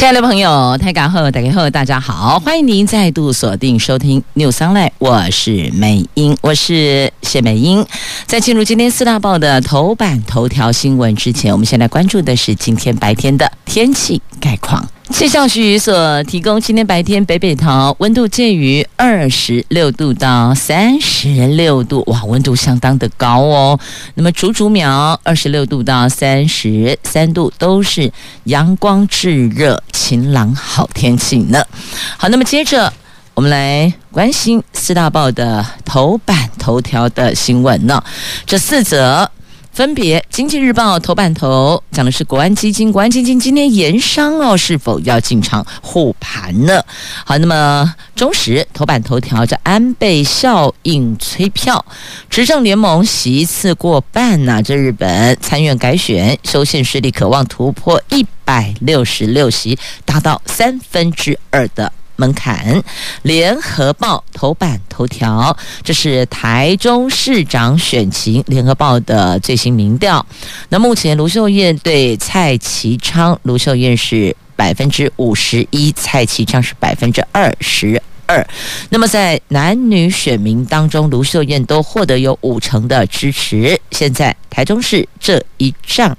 亲爱的朋友，大家好，大家好，大家好，欢迎您再度锁定收听 News Online，我是美英，我是谢美英。在进入今天四大报的头版头条新闻之前，我们先来关注的是今天白天的天气概况。气象局所提供，今天白天北北桃温度介于二十六度到三十六度，哇，温度相当的高哦。那么竹竹苗二十六度到三十三度，都是阳光炙热、晴朗好天气呢。好，那么接着我们来关心四大报的头版头条的新闻呢，这四则。分别，《经济日报》头版头讲的是国安基金，国安基金今天盐商哦，是否要进场护盘呢？好，那么中时头版头条这安倍效应催票，执政联盟席次过半呐、这日本参院改选，修宪势力渴望突破一百六十六席，达到三分之二的。门槛，联合报头版头条，这是台中市长选情，联合报的最新民调。那目前卢秀燕对蔡其昌，卢秀燕是百分之五十一，蔡其昌是百分之二十二。那么在男女选民当中，卢秀燕都获得有五成的支持。现在。台中市这一仗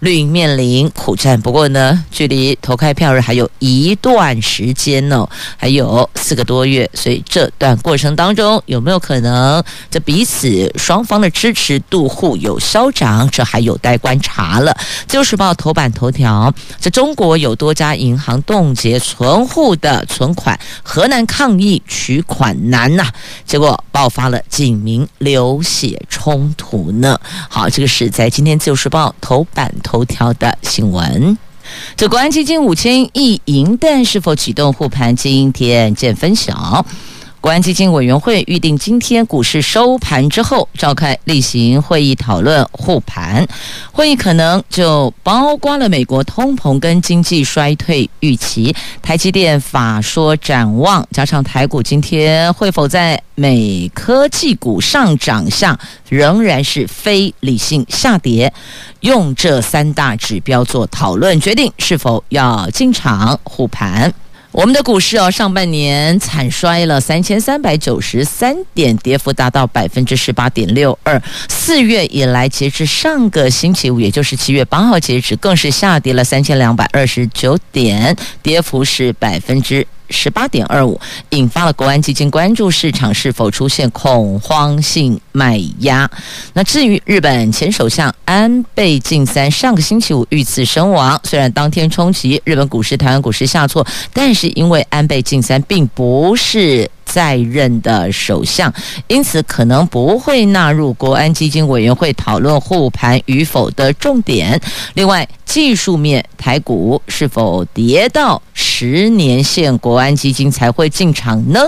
绿营面临苦战，不过呢，距离投开票日还有一段时间呢、哦，还有四个多月，所以这段过程当中有没有可能这彼此双方的支持度互有消长，这还有待观察了。自由时报头版头条：这中国有多家银行冻结存户的存款，河南抗议取款难呐、结果爆发了警民流血冲突呢。好。这个是在今天《自由时报》头版头条的新闻。这国安基金五千亿银弹是否启动护盘？今天见分晓。国安基金委员会预定今天股市收盘之后召开例行会议讨论护盘，会议可能就包括了美国通膨跟经济衰退预期、台积电法说展望，加上台股今天会否在美科技股上涨下仍然是非理性下跌，用这三大指标做讨论，决定是否要进场护盘。我们的股市哦，上半年惨衰了三千三百九十三点，跌幅达到百分之十八点六二。四月以来，截至上个星期五，也就是七月八号截止，更是下跌了三千两百二十九点，跌幅是百分之。十八点二五，引发了国安基金关注市场是否出现恐慌性卖压。那至于日本前首相安倍晋三上个星期五遇刺身亡，虽然当天冲击日本股市、台湾股市下挫，但是因为安倍晋三并不是。在任的首相，因此可能不会纳入国安基金委员会讨论护盘与否的重点。另外，技术面台股是否跌到十年线，国安基金才会进场呢？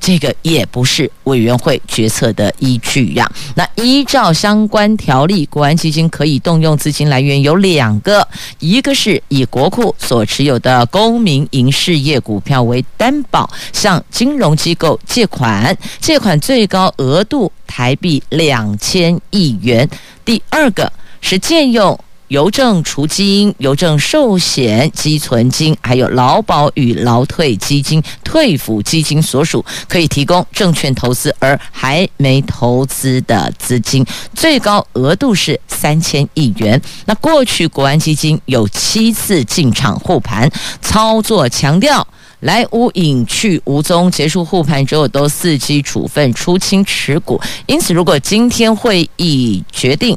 这个也不是委员会决策的依据呀。那依照相关条例，国安基金可以动用资金来源有两个，一个是以国库所持有的公民营事业股票为担保，向金融机构。借款，借款最高额度台币两千亿元。第二个是借用邮政储金、邮政寿险积存金，还有劳保与劳退基金、退抚基金所属，可以提供证券投资而还没投资的资金，最高额度是三千亿元。那过去国安基金有七次进场护盘操作，强调。来无影去无踪，结束护盘之后都伺机处分出清持股。因此，如果今天会议决定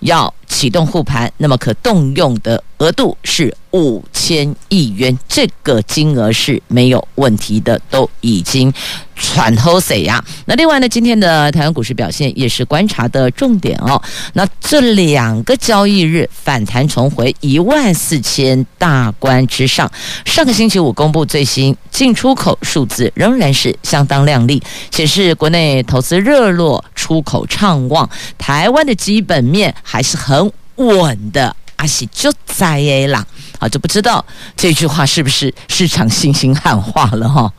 要启动护盘，那么可动用的额度是五千亿元，这个金额是没有问题的，都已经。喘透谁呀？那另外呢，今天的台湾股市表现也是观察的重点哦。那这两个交易日反弹重回一万四千大关之上。上个星期五公布最新进出口数字，仍然是相当亮丽，显示国内投资热络，出口畅旺。台湾的基本面还是很稳的。阿喜就在诶啦，啊，就不知道这句话是不是市场信心喊话了哈。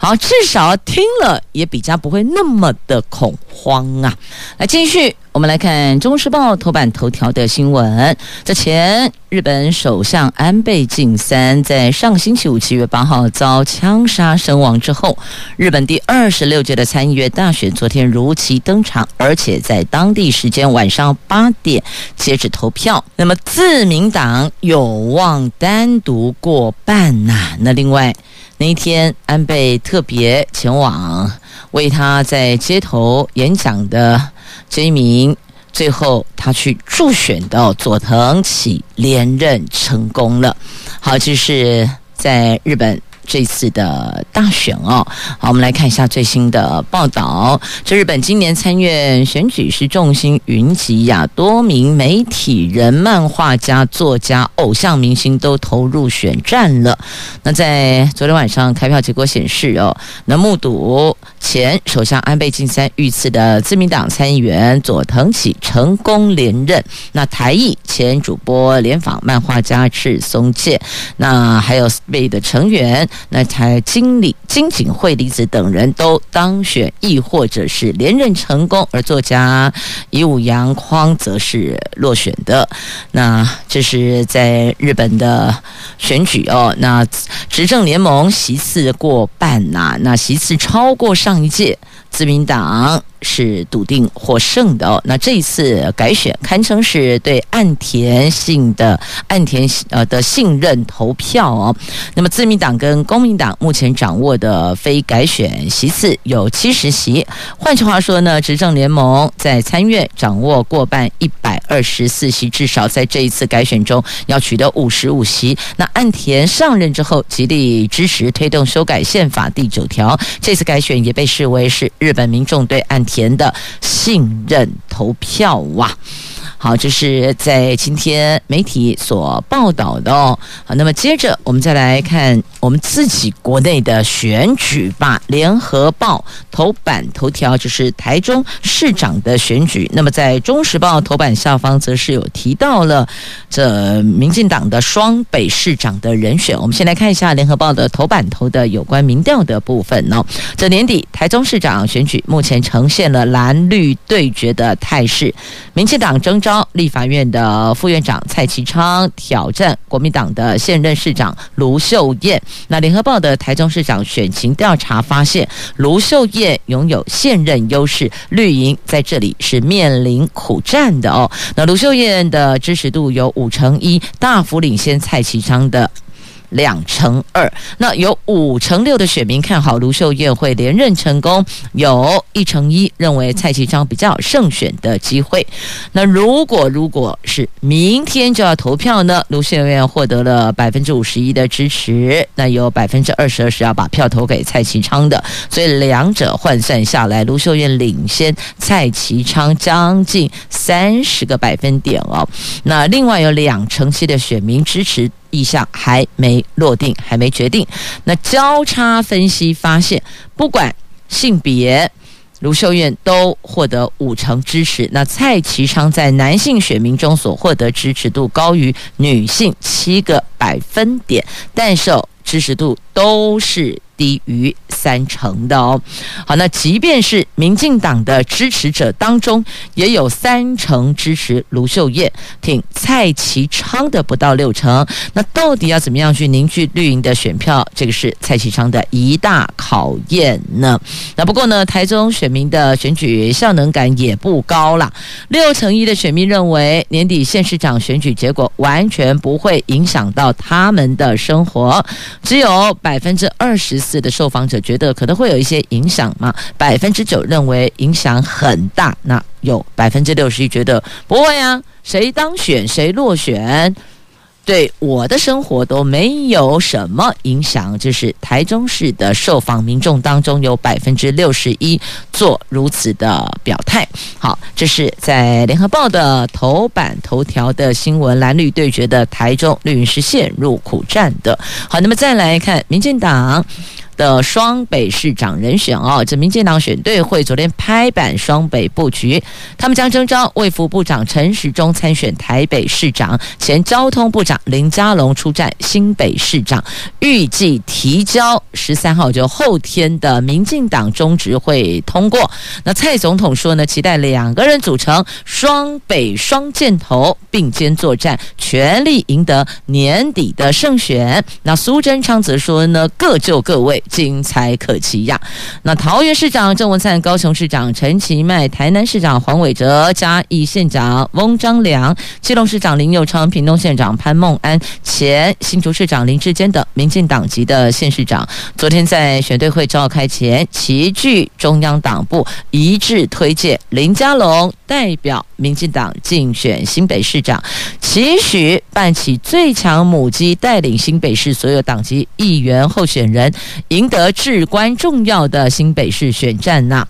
好，至少听了也比较不会那么的恐慌啊。来继续。我们来看《中时报》头版头条的新闻。这前日本首相安倍晋三在上星期五七月八号遭枪杀身亡之后，日本第二十六届的参议院大选昨天如期登场，而且在当地时间晚上八点截止投票。那么自民党有望单独过半呐、那另外那一天，安倍特别前往为他在街头演讲的。这一名最后他去助选的佐藤启连任成功了。好，这是在日本。这次的大选哦，好，我们来看一下最新的报道。这日本今年参院选举是众星云集呀，多名媒体人、漫画家、作家、偶像明星都投入选战了。那在昨天晚上开票结果显示哦，那目睹前首相安倍晋三遇刺的自民党参议员佐藤启成功连任。那台艺前主播联访漫画家赤松健，那还有 SP 的成员。那台经理金井惠梨子等人都当选，亦或者是连任成功，而作家乙武洋匡则是落选的。那这是在日本的选举哦。那执政联盟席次过半呐、那席次超过上一届。自民党是笃定获胜的哦。那这一次改选堪称是对岸田信的岸田呃的信任投票哦。那么自民党跟公民党目前掌握的非改选席次有七十席。换句话说呢，执政联盟在参院掌握过半一百二十四席，至少在这一次改选中要取得五十五席。那岸田上任之后极力支持推动修改宪法第九条，这次改选也被视为是。日本民众对岸田的信任投票哇！好，这是在今天媒体所报道的哦。好，那么接着我们再来看我们自己国内的选举吧。联合报头版头条就是台中市长的选举。那么在中时报头版下方则是有提到了这民进党的双北市长的人选。我们先来看一下联合报的头版头的有关民调的部分哦。这年底台中市长选举目前呈现了蓝绿对决的态势，民进党争立法院的副院长蔡其昌挑战国民党的现任市长卢秀燕。那联合报的台中市长选情调查发现，卢秀燕拥有现任优势，绿营在这里是面临苦战的哦。那卢秀燕的支持度有五成一，大幅领先蔡其昌的。两成二，那有五成六的选民看好卢秀燕会连任成功，有一成一认为蔡其昌比较有胜选的机会。那如果如果是明天就要投票呢？卢秀燕获得了百分之五十一的支持，那有百分之二十二是要把票投给蔡其昌的，所以两者换算下来，卢秀燕领先蔡其昌将近三十个百分点哦。那另外有两成七的选民支持。意向还没落定，还没决定。那交叉分析发现，不管性别，卢秀燕都获得五成支持。那蔡其昌在男性选民中所获得支持度高于女性七个百分点，但是支持度都是。低于三成的哦。好，那即便是民进党的支持者当中，也有三成支持卢秀燕，挺蔡其昌的不到六成。那到底要怎么样去凝聚绿营的选票？这个是蔡其昌的一大考验呢。那不过呢，台中选民的选举效能感也不高啦。六成一的选民认为，年底县市长选举结果完全不会影响到他们的生活，只有百分之二十。四的受访者觉得可能会有一些影响嘛？百分之九认为影响很大，那有百分之六十一觉得不会啊，谁当选谁落选。对我的生活都没有什么影响，就是台中市的受访民众当中有百分之六十一做如此的表态。好，这是在联合报的头版头条的新闻，蓝绿对决的台中绿营是陷入苦战的。好，那么再来看民进党。的双北市长人选哦，这民进党选队会昨天拍板双北布局，他们将征召卫福部长陈时中参选台北市长，前交通部长林佳龙出战新北市长，预计提交十三号就后天的民进党中执会通过。那蔡总统说呢，期待两个人组成双北双箭头并肩作战，全力赢得年底的胜选。那苏贞昌则说呢，各就各位。精彩可期呀！那桃园市长郑文灿、高雄市长陈其迈、台南市长黄伟哲、嘉义县长翁章梁、基隆市长林佑昌、屏东县长潘孟安、前新竹市长林志坚等民进党籍的县市长，昨天在选队会召开前，齐聚中央党部，一致推荐林佳龙代表民进党竞选新北市长，期许办起最强母鸡，带领新北市所有党籍议员候选人。赢得至关重要的新北市选战呐！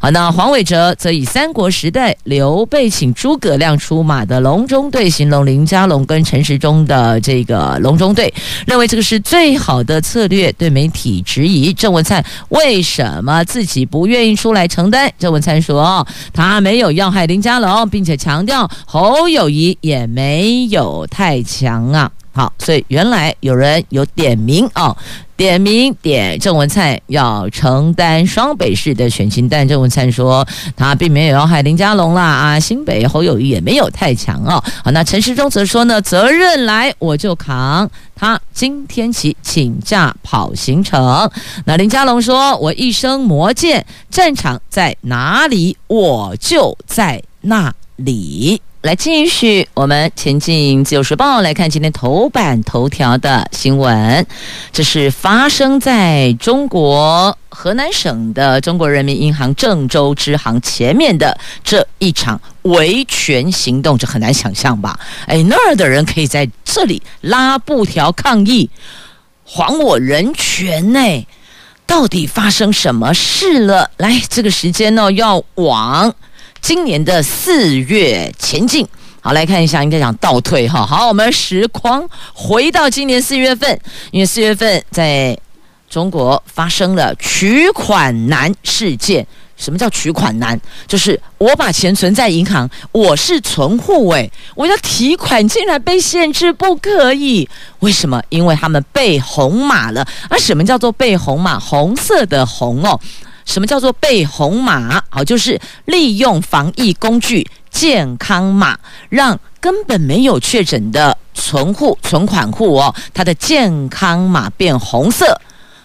好，那黄伟哲则以三国时代刘备请诸葛亮出马的隆中对形容林佳龙跟陈时中的这个隆中对，认为这个是最好的策略。对媒体质疑郑文灿为什么自己不愿意出来承担？郑文灿说他没有要害林佳龙，并且强调侯友谊也没有太强啊。好，所以原来有人有点名哦。点名点郑文灿要承担双北市的选情，但郑文灿说他并没有要害林佳龙啦啊，新北侯友谊也没有太强哦。好，那陈时中则说呢，责任来我就扛，他今天起请假跑行程。那林佳龙说，我一生磨剑，战场在哪里我就在那里。来继续，我们前进自由时报来看今天头版头条的新闻。这是发生在中国河南省的中国人民银行郑州支行前面的这一场维权行动，这很难想象吧？哎，那儿的人可以在这里拉布条抗议，还我人权呢？到底发生什么事了？来，这个时间呢，要往。今年的四月前进，好，来看一下，应该讲倒退哈。好，我们时光回到今年四月份，因为四月份在中国发生了取款难事件。什么叫取款难？就是我把钱存在银行，我是存户诶，我要提款竟然被限制，不可以。为什么？因为他们被红码了。而什么叫做被红码？红色的红哦。什么叫做被红码？好，就是利用防疫工具健康码，让根本没有确诊的存户、存款户哦，他的健康码变红色，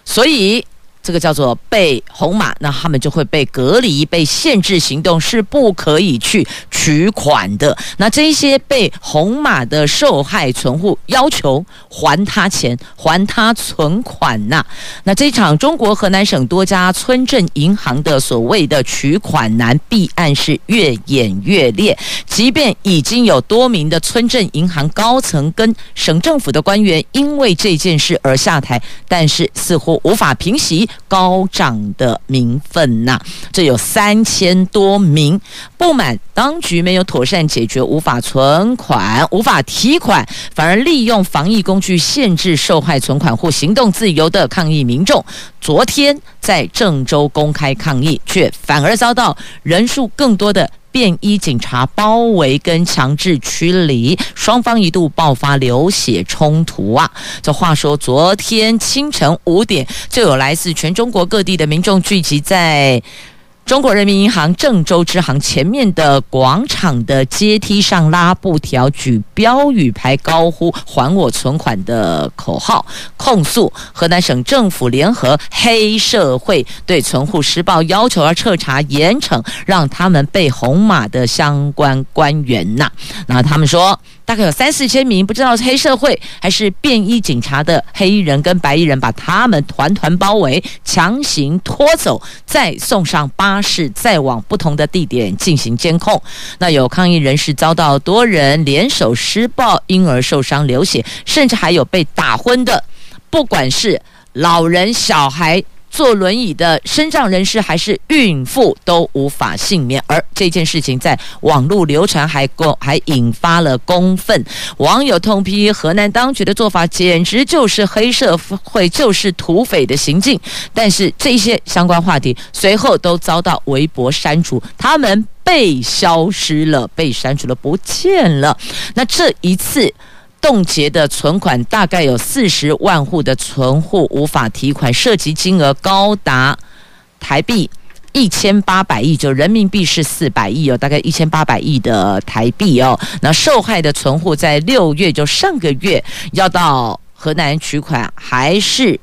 所以。这个叫做被红码，那他们就会被隔离、被限制行动，是不可以去取款的。那这些被红码的受害存户要求还他钱、还他存款呐。那这场中国河南省多家村镇银行的所谓的取款难弊案是越演越烈，即便已经有多名的村镇银行高层跟省政府的官员因为这件事而下台，但是似乎无法平息。高涨的民愤呐，这有三千多名不满当局没有妥善解决无法存款、无法提款，反而利用防疫工具限制受害存款或行动自由的抗议民众，昨天在郑州公开抗议，却反而遭到人数更多的。便衣警察包围跟强制驱离，双方一度爆发流血冲突啊！这话说，昨天清晨五点，就有来自全中国各地的民众聚集在。中国人民银行郑州支行前面的广场的阶梯上拉布条、举标语牌、高呼“还我存款”的口号，控诉河南省政府联合黑社会对存户施暴，要求要彻查严惩让他们被红码的相关官员呐。那他们说。大概有三四千名，不知道是黑社会还是便衣警察的黑衣人跟白衣人，把他们团团包围，强行拖走，再送上巴士，再往不同的地点进行监控。那有抗议人士遭到多人联手施暴，因而受伤流血，甚至还有被打昏的。不管是老人、小孩。坐轮椅的身障人士还是孕妇都无法幸免。而这件事情在网络流传，还公还引发了公愤，网友痛批河南当局的做法简直就是黑社会，就是土匪的行径。但是这些相关话题随后都遭到微博删除，他们被消失了，被删除了，不见了。那这一次。冻结的存款大概有四十万户的存户无法提款，涉及金额高达台币一千八百亿，就人民币是四百亿哦，大概一千八百亿的台币哦。那受害的存户在六月，就上个月要到河南取款，还是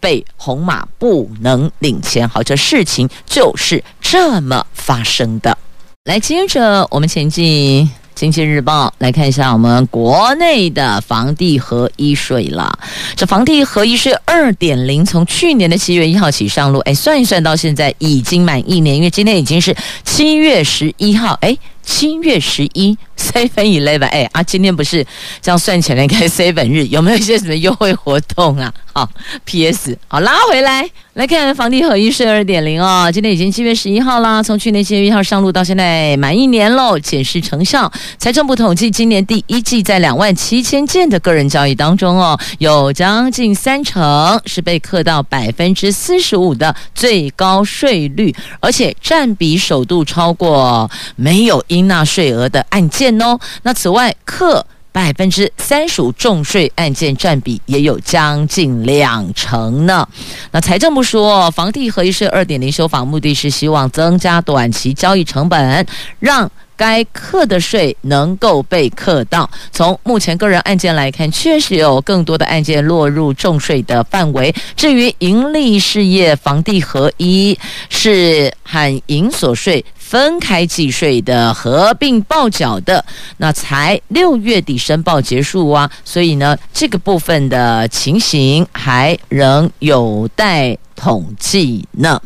被红码不能领钱。好，这事情就是这么发生的。来，接着我们前进。经济日报来看一下我们国内的房地合一税了。这房地合一税二点零从去年的七月一号起上路，哎，算一算到现在已经满一年，因为今天已经是七月十一号，哎。七月十一，seven eleven，哎啊，今天不是这样算起来应该 seven 日，有没有一些什么优惠活动啊？好，PS，好拉回来来看房地合一税二点零哦，今天已经七月十一号啦，从去年七月一号上路到现在满一年喽，显示成效。财政部统计，今年第一季在两万七千件的个人交易当中哦，有将近三成是被课到百分之四十五的最高税率，而且占比首度超过没有。纳税额的案件哦，那此外，克百分之三十五重税案件占比也有将近两成呢。那财政部说，房地合一税二点零修法目的是希望增加短期交易成本，让该课的税能够被课到。从目前个人案件来看，确实有更多的案件落入重税的范围。至于营利事业房地合一，是和营所税分开计税的、合并报缴的，那才六月底申报结束啊。所以呢，这个部分的情形还仍有待。统计呢？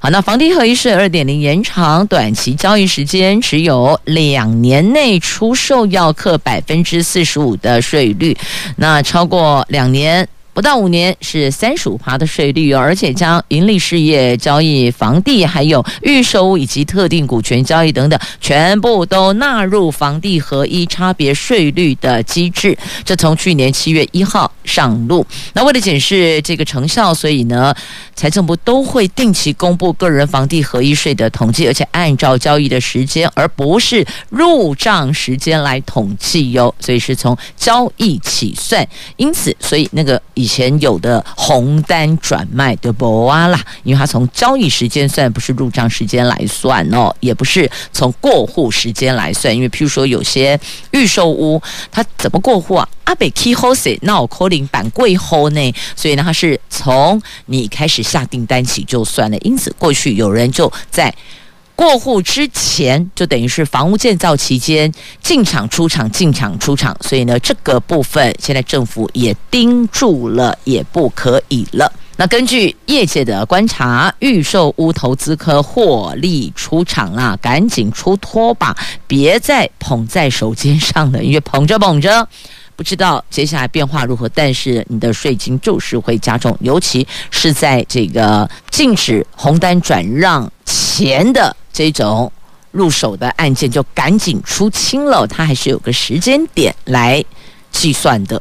好，那房地合一税二点零延长短期交易时间，只有两年内出售要课百分之四十五的税率，那超过两年。不到五年是三十五趴的税率，而且将盈利事业交易房地，还有预售以及特定股权交易等等，全部都纳入房地合一差别税率的机制。这从去年七月一号上路。那为了检视这个成效，所以呢，财政部都会定期公布个人房地合一税的统计，而且按照交易的时间，而不是入账时间来统计哟。所以是从交易起算。因此，所以那个。以前有的红单转卖的不啊啦，因为它从交易时间算，不是入账时间来算哦，也不是从过户时间来算，因为譬如说有些预售屋，它怎么过户啊？阿北 key house 那我 calling 板柜后呢？所以呢，它是从你开始下订单起就算了。因此，过去有人就在。过户之前就等于是房屋建造期间进场出场进场出场，所以呢，这个部分现在政府也盯住了，也不可以了。那根据业界的观察，预售屋投资客获利出场啦，赶紧出脱吧，别再捧在手肩上了，因为捧着捧着，不知道接下来变化如何，但是你的税金就是会加重，尤其是在这个禁止红单转让前的。这种入手的案件就赶紧出清了，它还是有个时间点来计算的。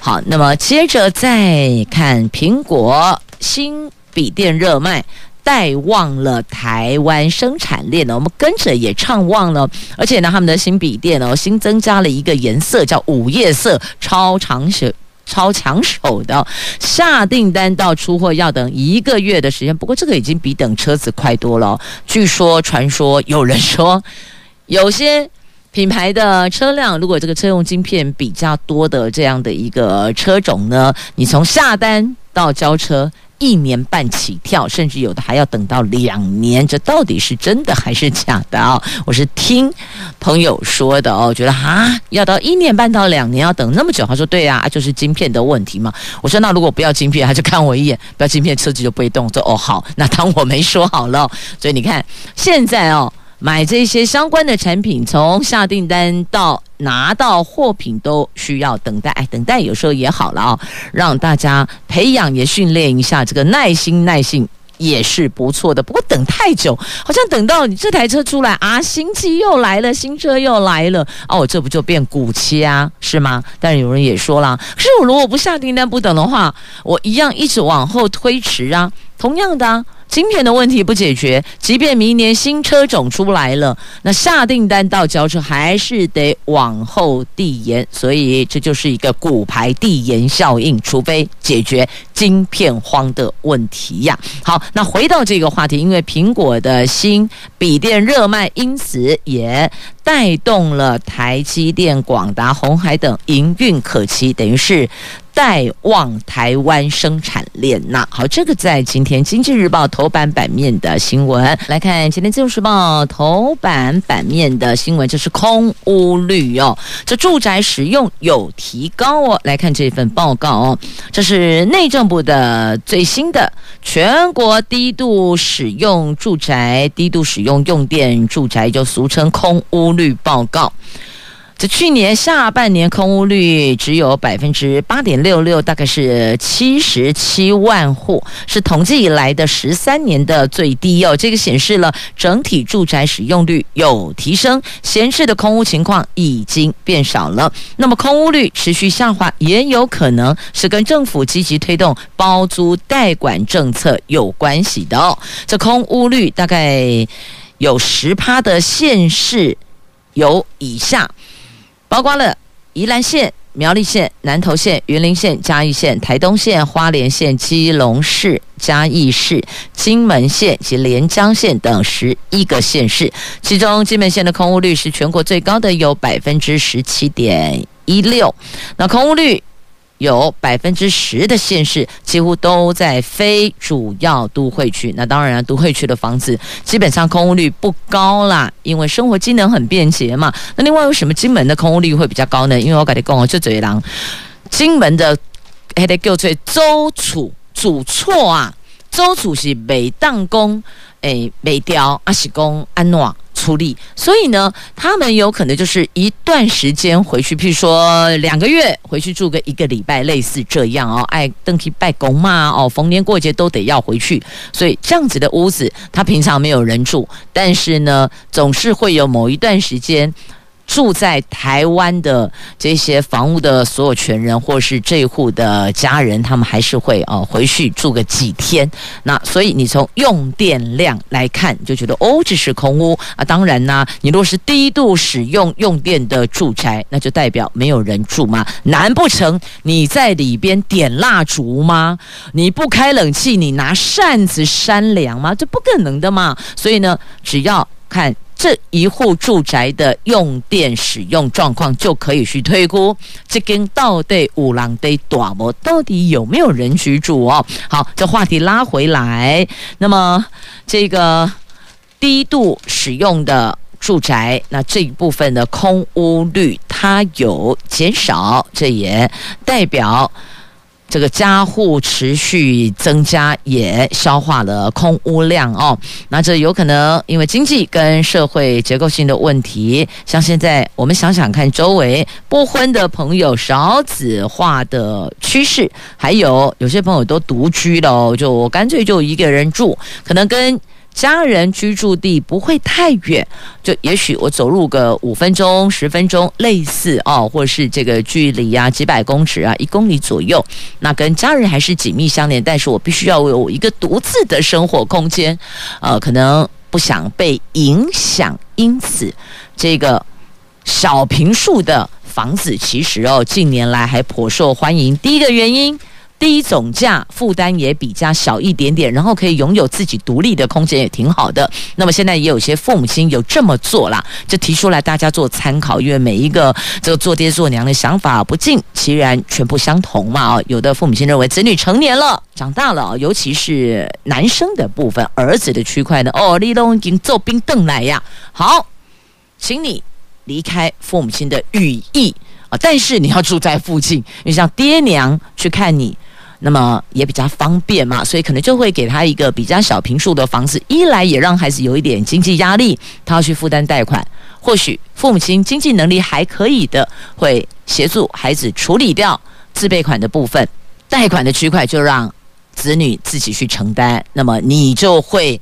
好，那么接着再看苹果新笔电热卖，带旺了台湾生产链呢，我们跟着也畅旺了，而且呢，他们的新笔电哦，新增加了一个颜色叫午夜色，超长时。超抢手的，下订单到出货要等一个月的时间。不过这个已经比等车子快多了。据说、传说，有人说，有些品牌的车辆，如果这个车用晶片比较多的这样的一个车种呢，你从下单到交车。一年半起跳，甚至有的还要等到两年，这到底是真的还是假的啊？我是听朋友说的哦，觉得啊，要到一年半到两年，要等那么久。他说对啊，就是晶片的问题嘛。我说那如果不要晶片，他就看我一眼，不要晶片，车子就不会动。说哦好，那当我没说好了。所以你看现在哦。买这些相关的产品，从下订单到拿到货品都需要等待。哎，等待有时候也好了啊，让大家培养也训练一下这个耐心、耐性也是不错的。不过等太久，好像等到你这台车出来啊，新机又来了，新车又来了，哦，这不就变古切啊，是吗？但是有人也说了，可是我如果不下订单不等的话，我一样一直往后推迟啊，同样的啊。晶片的问题不解决，即便明年新车种出来了，那下订单到交车还是得往后递延，所以这就是一个骨牌递延效应，除非解决晶片荒的问题呀。好，那回到这个话题，因为苹果的新笔电热卖，因此也带动了台积电、广达、红海等营运可期，等于是。带旺台湾生产链呐，好，这个在今天《经济日报》头版版面的新闻来看，今天《自由时报》头版版面的新闻就是空屋率哦，这住宅使用有提高哦。来看这份报告哦，这是内政部的最新的全国低度使用住宅、低度使用用电住宅，就俗称空屋率报告。这去年下半年空屋率只有百分之八点六六，大概是七十七万户，是统计以来的十三年的最低哦。这个显示了整体住宅使用率有提升，闲置的空屋情况已经变少了。那么空屋率持续下滑，也有可能是跟政府积极推动包租代管政策有关系的哦。这空屋率大概有十趴的县市有以下。包括了宜兰县、苗栗县、南投县、云林县、嘉义县、台东县、花莲县、基隆市、嘉义市、金门县及连江县等十一个县市，其中金门县的空屋率是全国最高的，有百分之十七点一六。那空屋率。有百分之十的县市几乎都在非主要都会区，那当然都会区的房子基本上空屋率不高啦，因为生活机能很便捷嘛。那另外为什么金门的空屋率会比较高呢？因为我跟你讲哦，就这一郎，金门的还得叫做周楚主厝啊，周楚是每当工诶每雕阿喜公安诺。出力，所以呢，他们有可能就是一段时间回去，譬如说两个月回去住个一个礼拜，类似这样哦。爱登记拜公嘛，哦，逢年过节都得要回去，所以这样子的屋子，他平常没有人住，但是呢，总是会有某一段时间。住在台湾的这些房屋的所有权人，或是这户的家人，他们还是会哦回去住个几天。那所以你从用电量来看，就觉得哦这是空屋啊。当然呢，你若是低度使用用电的住宅，那就代表没有人住吗？难不成你在里边点蜡烛吗？你不开冷气，你拿扇子扇凉吗？这不可能的嘛。所以呢，只要看。这一户住宅的用电使用状况就可以去推估，这间到底有人在住吗？到底有没有人居住哦？好，这话题拉回来，那么这个低度使用的住宅，那这一部分的空屋率它有减少，这也代表。这个家户持续增加，也消化了空屋量哦。那这有可能因为经济跟社会结构性的问题，像现在我们想想看，周围不婚的朋友少子化的趋势，还有有些朋友都独居了，就我干脆就一个人住，可能跟。家人居住地不会太远，就也许我走路个五分钟、十分钟，类似哦，或是这个距离啊，几百公尺啊，一公里左右，那跟家人还是紧密相连。但是我必须要有一个独自的生活空间，呃，可能不想被影响，因此这个小坪数的房子，其实哦，近年来还颇受欢迎。第一个原因。低总价，负担也比较小一点点，然后可以拥有自己独立的空间，也挺好的。那么现在也有些父母亲有这么做啦，就提出来大家做参考，因为每一个这个做爹做娘的想法不尽其然，全部相同嘛。哦，有的父母亲认为子女成年了，长大了，尤其是男生的部分，儿子的区块呢，哦，你都已经做兵邓来呀。好，请你离开父母亲的羽翼啊，但是你要住在附近，你像爹娘去看你。那么也比较方便嘛，所以可能就会给他一个比较小平数的房子，一来也让孩子有一点经济压力，他要去负担贷款。或许父母亲经济能力还可以的，会协助孩子处理掉自备款的部分，贷款的区块就让子女自己去承担，那么你就会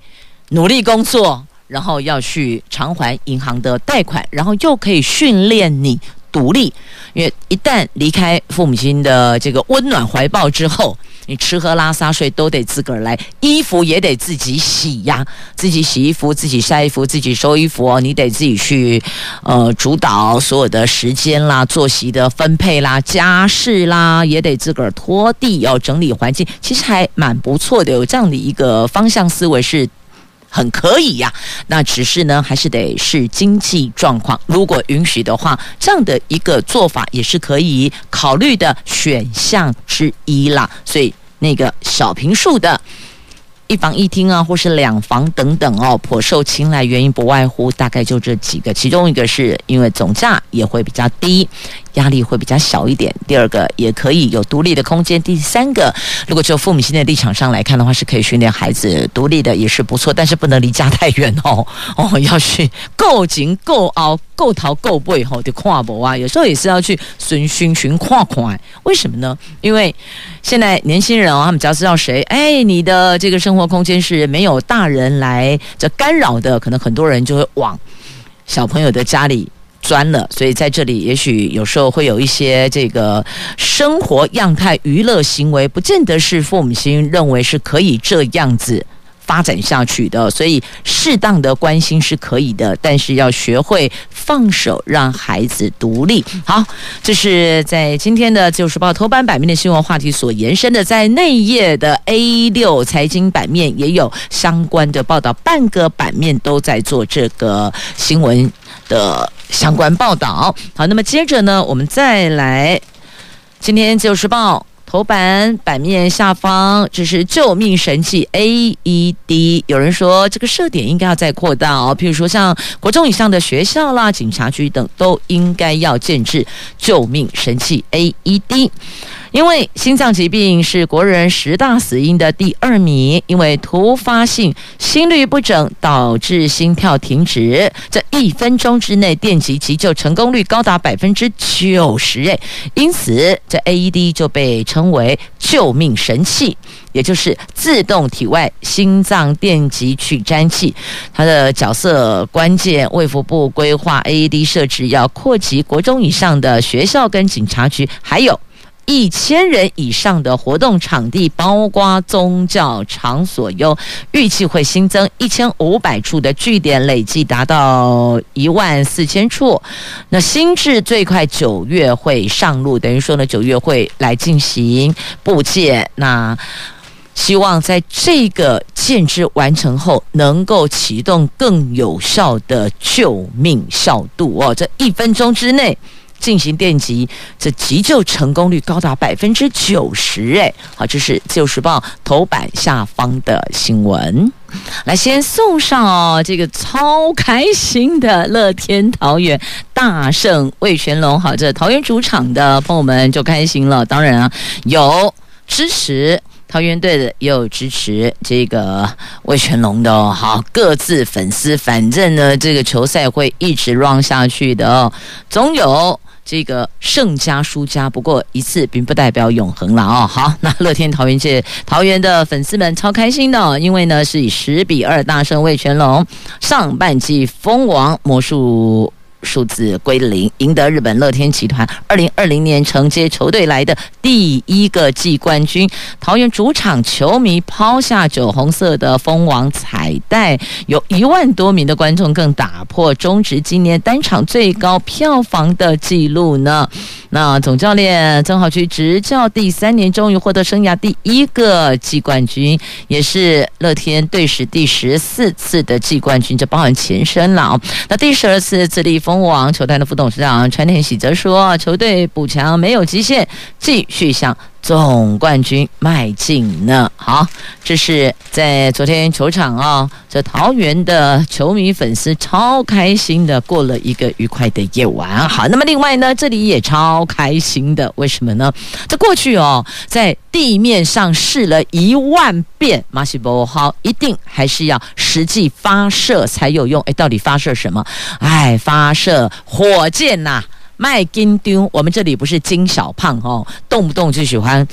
努力工作，然后要去偿还银行的贷款，然后又可以训练你独立。因为一旦离开父母亲的这个温暖怀抱之后，你吃喝拉撒睡都得自个儿来，衣服也得自己洗呀，自己洗衣服，自己晒衣服，自己收衣服哦。你得自己去，呃，主导所有的时间啦、作息的分配啦、家事啦，也得自个儿拖地，要整理环境。其实还蛮不错的，有这样的一个方向思维是。很可以呀、那只是呢，还是得视经济状况。如果允许的话，这样的一个做法也是可以考虑的选项之一啦。所以那个小平数的一房一厅啊，或是两房等等哦，颇受青睐，原因不外乎大概就这几个，其中一个是因为总价也会比较低。压力会比较小一点。第二个，也可以有独立的空间。第三个，如果就父母亲的立场上来看的话，是可以训练孩子独立的，也是不错。但是不能离家太远哦。哦，要去够紧够熬够淘够背后的跨博啊，有时候也是要去循循循跨跨。为什么呢？因为现在年轻人哦，他们只要知道谁，哎，你的这个生活空间是没有大人来这干扰的，可能很多人就会往小朋友的家里。钻了，所以在这里也许有时候会有一些这个生活样态、娱乐行为，不见得是父母亲认为是可以这样子发展下去的。所以适当的关心是可以的，但是要学会放手，让孩子独立。好，这是在今天的《自由时报》头版版面的新闻话题所延伸的，在内页的 A 六财经版面也有相关的报道，半个版面都在做这个新闻的。相关报道好，那么接着呢，我们再来今天《自由时报》头版版面下方，这是救命神器 AED。有人说这个设点应该要再扩大哦，譬如说像国中以上的学校啦、警察局等，都应该要建置救命神器 AED。因为心脏疾病是国人十大死因的第二名，因为突发性心律不整导致心跳停止，这一分钟之内电击急救成功率高达百分之九十，诶，因此这 AED 就被称为救命神器，也就是自动体外心脏电极取粘器。它的角色关键，卫福部规划 AED 设置要扩及国中以上的学校跟警察局，还有。一千人以上的活动场地，包括宗教场所，有预计会新增一千五百处的据点，累计达到一万四千处。那新制最快九月会上路，等于说呢，九月会来进行布建。那希望在这个建制完成后，能够启动更有效的救命效度哦，这一分钟之内。进行电击，这急救成功率高达百分之九十，哎，好，这是《自由时报》头版下方的新闻。来，先送上哦，这个超开心的乐天桃园大胜魏全龙，好，这桃园主场的朋友们就开心了。当然啊，有支持桃园队的，也有支持这个魏全龙的哦。好，各自粉丝，反正呢，这个球赛会一直 run 下去的哦，总有。这个胜家输家，不过一次并不代表永恒了啊。好，那乐天桃园界桃园的粉丝们超开心的，因为呢是以十比二大胜魏全龙，上半季封王魔术。数字归零，赢得日本乐天集团二零二零年承接球队来的第一个季冠军。桃园主场球迷抛下酒红色的蜂王彩带，有一万多名的观众更打破中职今年单场最高票房的纪录呢。那总教练曾浩区执教第三年，终于获得生涯第一个季冠军，也是乐天队史第十四次的季冠军，这包含前身了。那第十二次自立封。封王球队的副董事长川田喜则说：“球队补强没有极限，继续向总冠军迈进呢。”好，这是在昨天球场啊，这桃园的球迷粉丝超开心的过了一个愉快的夜晚。好，那么另外呢，这里也超开心的，为什么呢？这过去哦，在地面上试了一万遍，马西波号一定还是要实际发射才有用。哎，到底发射什么？哎，发射火箭呐、麦金丢，我们这里不是金小胖哦，动不动就喜欢。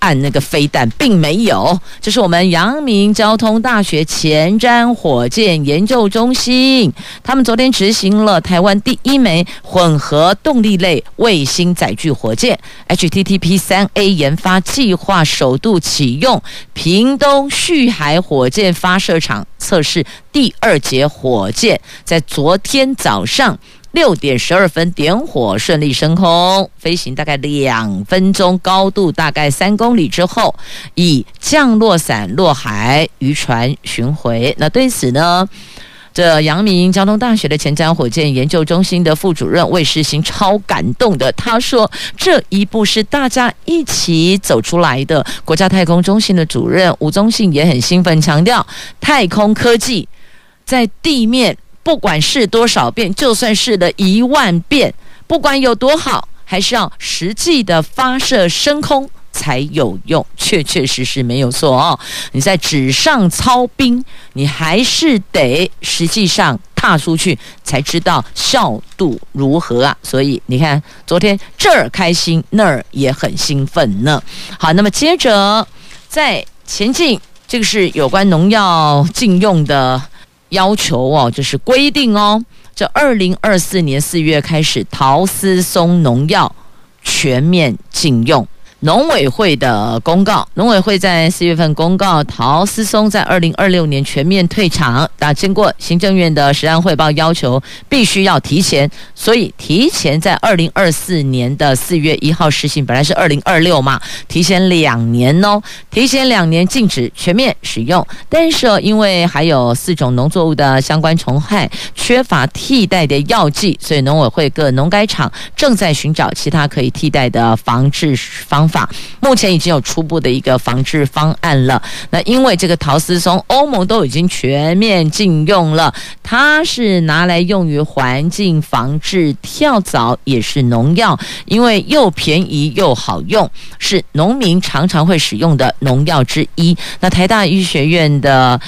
按那个飞弹，并没有。这是我们阳明交通大学前瞻火箭研究中心，他们昨天执行了台湾第一枚混合动力类卫星载具火箭 HTTP 三 A 研发计划，首度启用屏东旭海火箭发射场测试第二节火箭，在昨天早上。六点十二分点火顺利升空，飞行大概两分钟，高度大概三公里之后，以降落伞落海，渔船寻回。那对此呢，这阳明交通大学的前瞻火箭研究中心的副主任魏世兴超感动的，他说：“这一步是大家一起走出来的。”国家太空中心的主任吴宗信也很兴奋，强调太空科技在地面。不管试多少遍，就算试了一万遍，不管有多好，还是要实际的发射升空才有用。确确实实没有错哦。你在纸上操兵，你还是得实际上踏出去，才知道效度如何啊。所以你看，昨天这儿开心，那儿也很兴奋呢。好，那么接着再前进，这个是有关农药禁用的。要求哦，就是规定哦，这二零二四年四月开始，桃丝松农药全面禁用。农委会的公告，农委会在四月份公告，陶斯松在二零二六年全面退场。那经过行政院的实案汇报要求，必须要提前，所以提前在二零二四年的四月一号实行。本来是二零二六嘛，提前两年哦，提前两年禁止全面使用。但是因为还有四种农作物的相关虫害，缺乏替代的药剂，所以农委会各农改场正在寻找其他可以替代的防治方。法目前已经有初步的一个防治方案了。那因为这个陶丝松，欧盟都已经全面禁用了，它是拿来用于环境防治、跳蚤，也是农药，因为又便宜又好用，是农民常常会使用的农药之一。那台大医学院的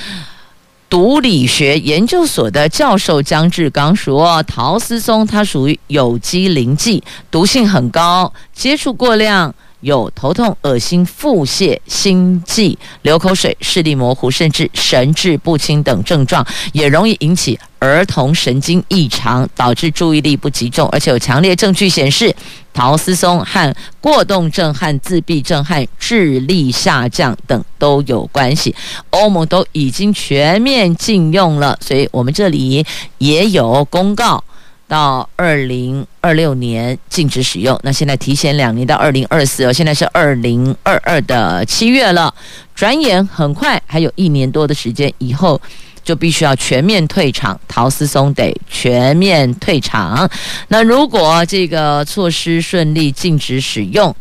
毒理学研究所的教授江志刚说，陶丝松它属于有机磷剂，毒性很高，接触过量。有头痛、恶心、腹泻、心悸、流口水、视力模糊，甚至神志不清等症状，也容易引起儿童神经异常，导致注意力不集中。而且有强烈证据显示，陶斯松和过动症、和自闭症、和智力下降等都有关系。欧盟都已经全面禁用了，所以我们这里也有公告。到二零二六年禁止使用，那现在提前两年到二零二四哦，现在是二零二二的七月了，转眼很快还有一年多的时间，以后就必须要全面退场，陶斯松得全面退场。那如果这个措施顺利禁止使用，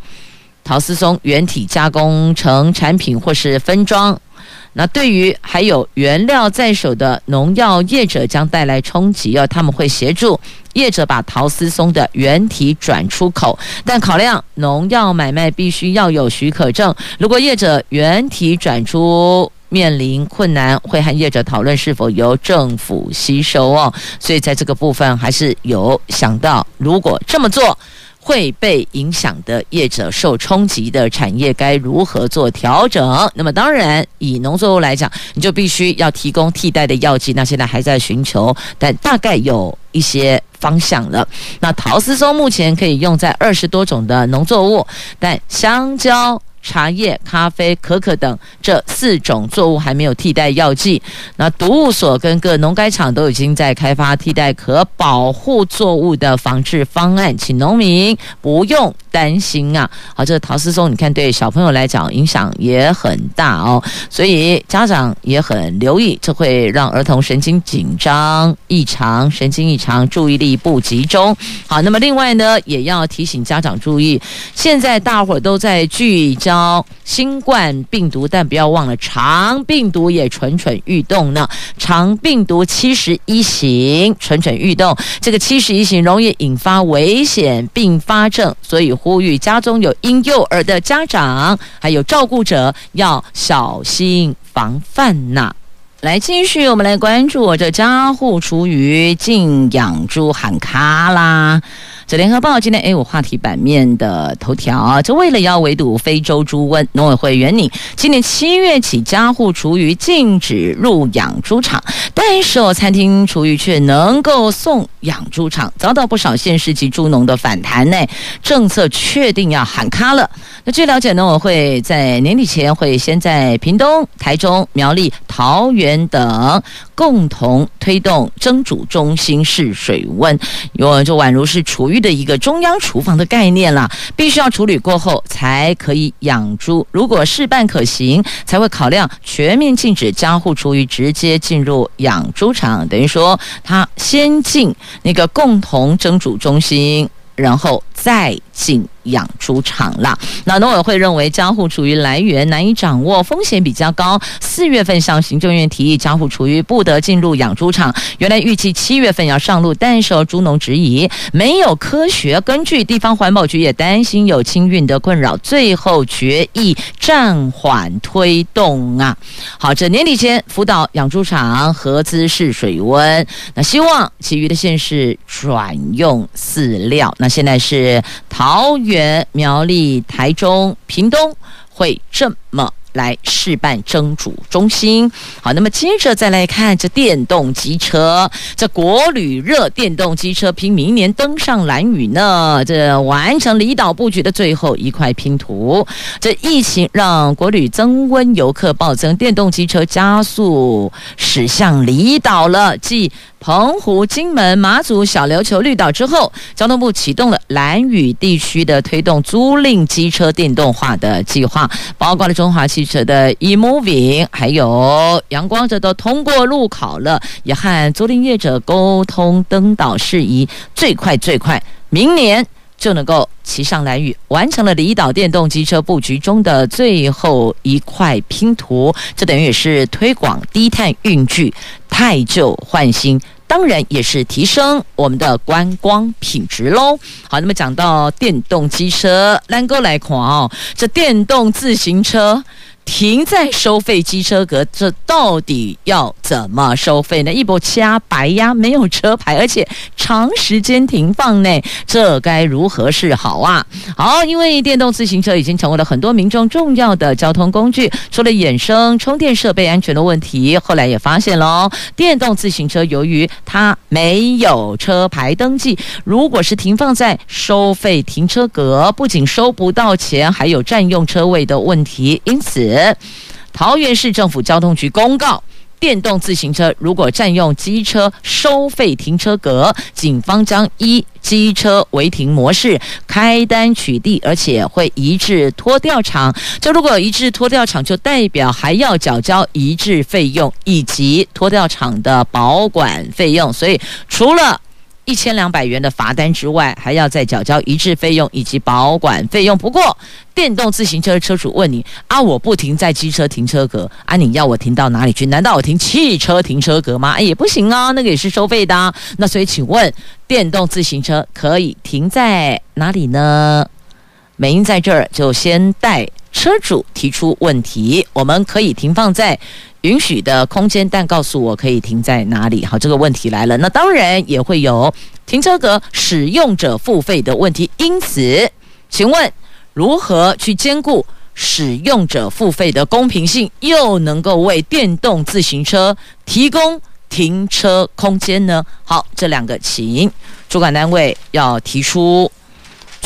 陶斯松原体加工成产品或是分装。那对于还有原料在手的农药业者将带来冲击哦，他们会协助业者把陶斯松的原体转出口，但考量农药买卖必须要有许可证，如果业者原体转出面临困难，会和业者讨论是否由政府吸收哦，所以在这个部分还是有想到，如果这么做。会被影响的业者，受冲击的产业该如何做调整？那么当然，以农作物来讲，你就必须要提供替代的药剂。那现在还在寻求，但大概有一些方向了。那陶斯松目前可以用在二十多种的农作物，但香蕉。茶叶、咖啡、可可等这四种作物还没有替代药剂。那毒物所跟各农改场都已经在开发替代可保护作物的防治方案，请农民不用担心啊。好，这个陶思松，你看对小朋友来讲影响也很大哦，所以家长也很留意，这会让儿童神经紧张、异常、神经异常、注意力不集中。好，那么另外呢，也要提醒家长注意，现在大伙都在聚焦。新冠病毒，但不要忘了肠病毒也蠢蠢欲动呢。肠病毒七十一型蠢蠢欲动，这个七十一型容易引发危险并发症，所以呼吁家中有婴幼儿的家长还有照顾者要小心防范呐。来，继续我们来关注我这家户厨余禁养猪喊卡啦。这联合报今天 A 五话题版面的头条，就为了要围堵非洲猪瘟，农委会援引今年七月起，家户厨余禁止入养猪场，但是哦，餐厅厨余却能够送养猪场，遭到不少县市及猪农的反弹呢。政策确定要喊卡了。那据了解，农委会在年底前会先在屏东、台中、苗栗、桃园等共同推动蒸煮中心试水温，有就宛如是厨余。的一个中央厨房的概念啦，必须要处理过后才可以养猪。如果事半可行，才会考量全面禁止家户厨余直接进入养猪场。等于说，他先进那个共同蒸煮中心，然后再进。养猪场了，那农委会认为家户厨余来源难以掌握，风险比较高。四月份向行政院提议家户厨余不得进入养猪场，原来预计七月份要上路，但是猪农质疑没有科学根据，地方环保局也担心有清运的困扰，最后决议暂缓推动啊。好，这年底前辅导养猪场合资试水温，那希望其余的县市转用饲料。那现在是桃桃园。苗栗、台中、屏东会这么来试办蒸煮中心。好，那么接着再来看这电动机车，这国旅热电动机车拼明年登上蓝屿呢，这完成离岛布局的最后一块拼图。这疫情让国旅增温，游客暴增，电动机车加速驶向离岛了。即澎湖、金门、马祖、小琉球、绿岛之后，交通部启动了兰屿地区的推动租赁机车电动化的计划，包括了中华汽车的 e-moving，还有阳光，这都通过路考了，也和租赁业者沟通登岛事宜，最快最快明年就能够骑上蓝雨，完成了离岛电动机车布局中的最后一块拼图。这等于也是推广低碳运具，太旧换新。当然也是提升我们的观光品质喽。好，那么讲到电动机车，兰哥来看哦，这电动自行车。停在收费机车格，这到底要怎么收费呢？一波掐白呀，没有车牌，而且长时间停放呢，这该如何是好啊？好，因为电动自行车已经成为了很多民众重要的交通工具，除了衍生充电设备安全的问题，后来也发现了，电动自行车由于它没有车牌登记，如果是停放在收费停车格，不仅收不到钱，还有占用车位的问题，因此。桃园市政府交通局公告，电动自行车如果占用机车收费停车格，警方将依机车违停模式开单取缔，而且会移至拖吊场。这如果移至拖吊场，就代表还要缴交移置费用以及拖吊场的保管费用。所以除了一千两百元的罚单之外，还要再缴交移置费用以及保管费用。不过，电动自行车车主问你啊，我不停在机车停车格啊，你要我停到哪里去？难道我停汽车停车格吗？哎，也不行啊，那个也是收费的。那所以，请问电动自行车可以停在哪里呢？美英在这儿就先带车主提出问题，我们可以停放在。允许的空间，但告诉我可以停在哪里？好，这个问题来了。那当然也会有停车格使用者付费的问题。因此，请问如何去兼顾使用者付费的公平性，又能够为电动自行车提供停车空间呢？好，这两个请主管单位要提出。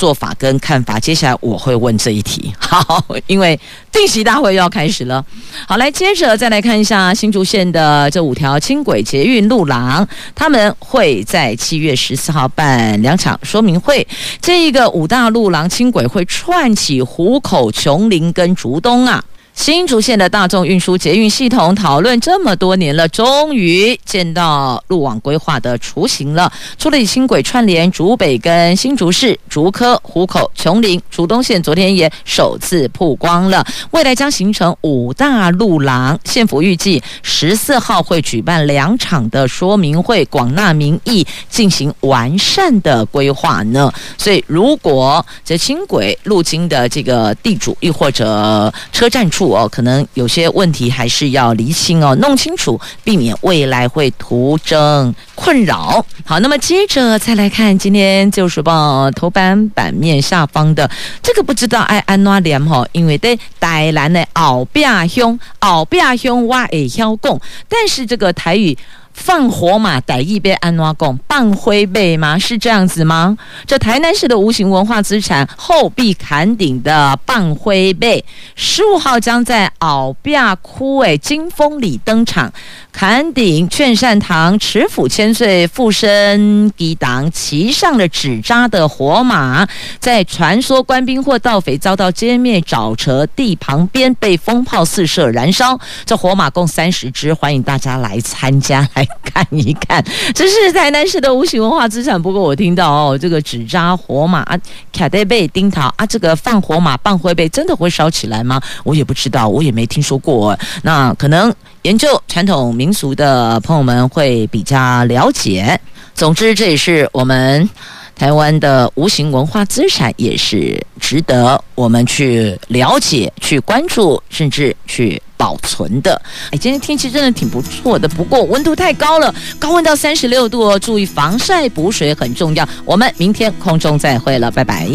做法跟看法，接下来我会问这一题。好，因为定席大会又要开始了。好，来接着再来看一下新竹县的这五条轻轨捷运路廊，他们会在七月十四号办两场说明会。这一个五大路廊轻轨会串起湖口、琼林跟竹东啊。新竹县的大众运输捷运系统讨论这么多年了，终于见到路网规划的雏形了。除了以轻轨串联竹北跟新竹市、竹科、湖口、琼林、竹东线，昨天也首次曝光了。未来将形成五大路廊，县府预计十四号会举办两场的说明会，广纳民意，进行完善的规划呢。所以，如果这轻轨路经的这个地主，亦或者车站处，哦，可能有些问题还是要厘清哦，弄清楚，避免未来会徒增困扰。好，那么接着再来看今天《自由时报》头版版面下方的这个，不知道爱安哪念哈，因为在台南的敖壁乡，后壁兄我会晓讲，但是这个台语。放火马逮一杯安拉贡半灰背吗？是这样子吗？这台南市的无形文化资产后壁坎顶的半灰背，十五号将在后壁窟诶金峰里登场。坎顶劝善堂持斧千岁附身抵挡，骑上了纸扎的火马，在传说官兵或盗匪遭到歼灭沼泽地旁边被风炮四射燃烧。这火马共三十只，欢迎大家来参加。来看一看，这是台南市的无形文化资产。不过我听到哦，这个纸扎火马啊，卡戴贝丁桃啊，这个放火马棒会被真的会烧起来吗？我也不知道，我也没听说过。那可能研究传统民俗的朋友们会比较了解。总之，这也是我们台湾的无形文化资产，也是值得我们去了解、去关注，甚至去。保存的，哎，今天天气真的挺不错的，不过温度太高了，高温到三十六度哦，注意防晒补水很重要。我们明天空中再会了，拜拜。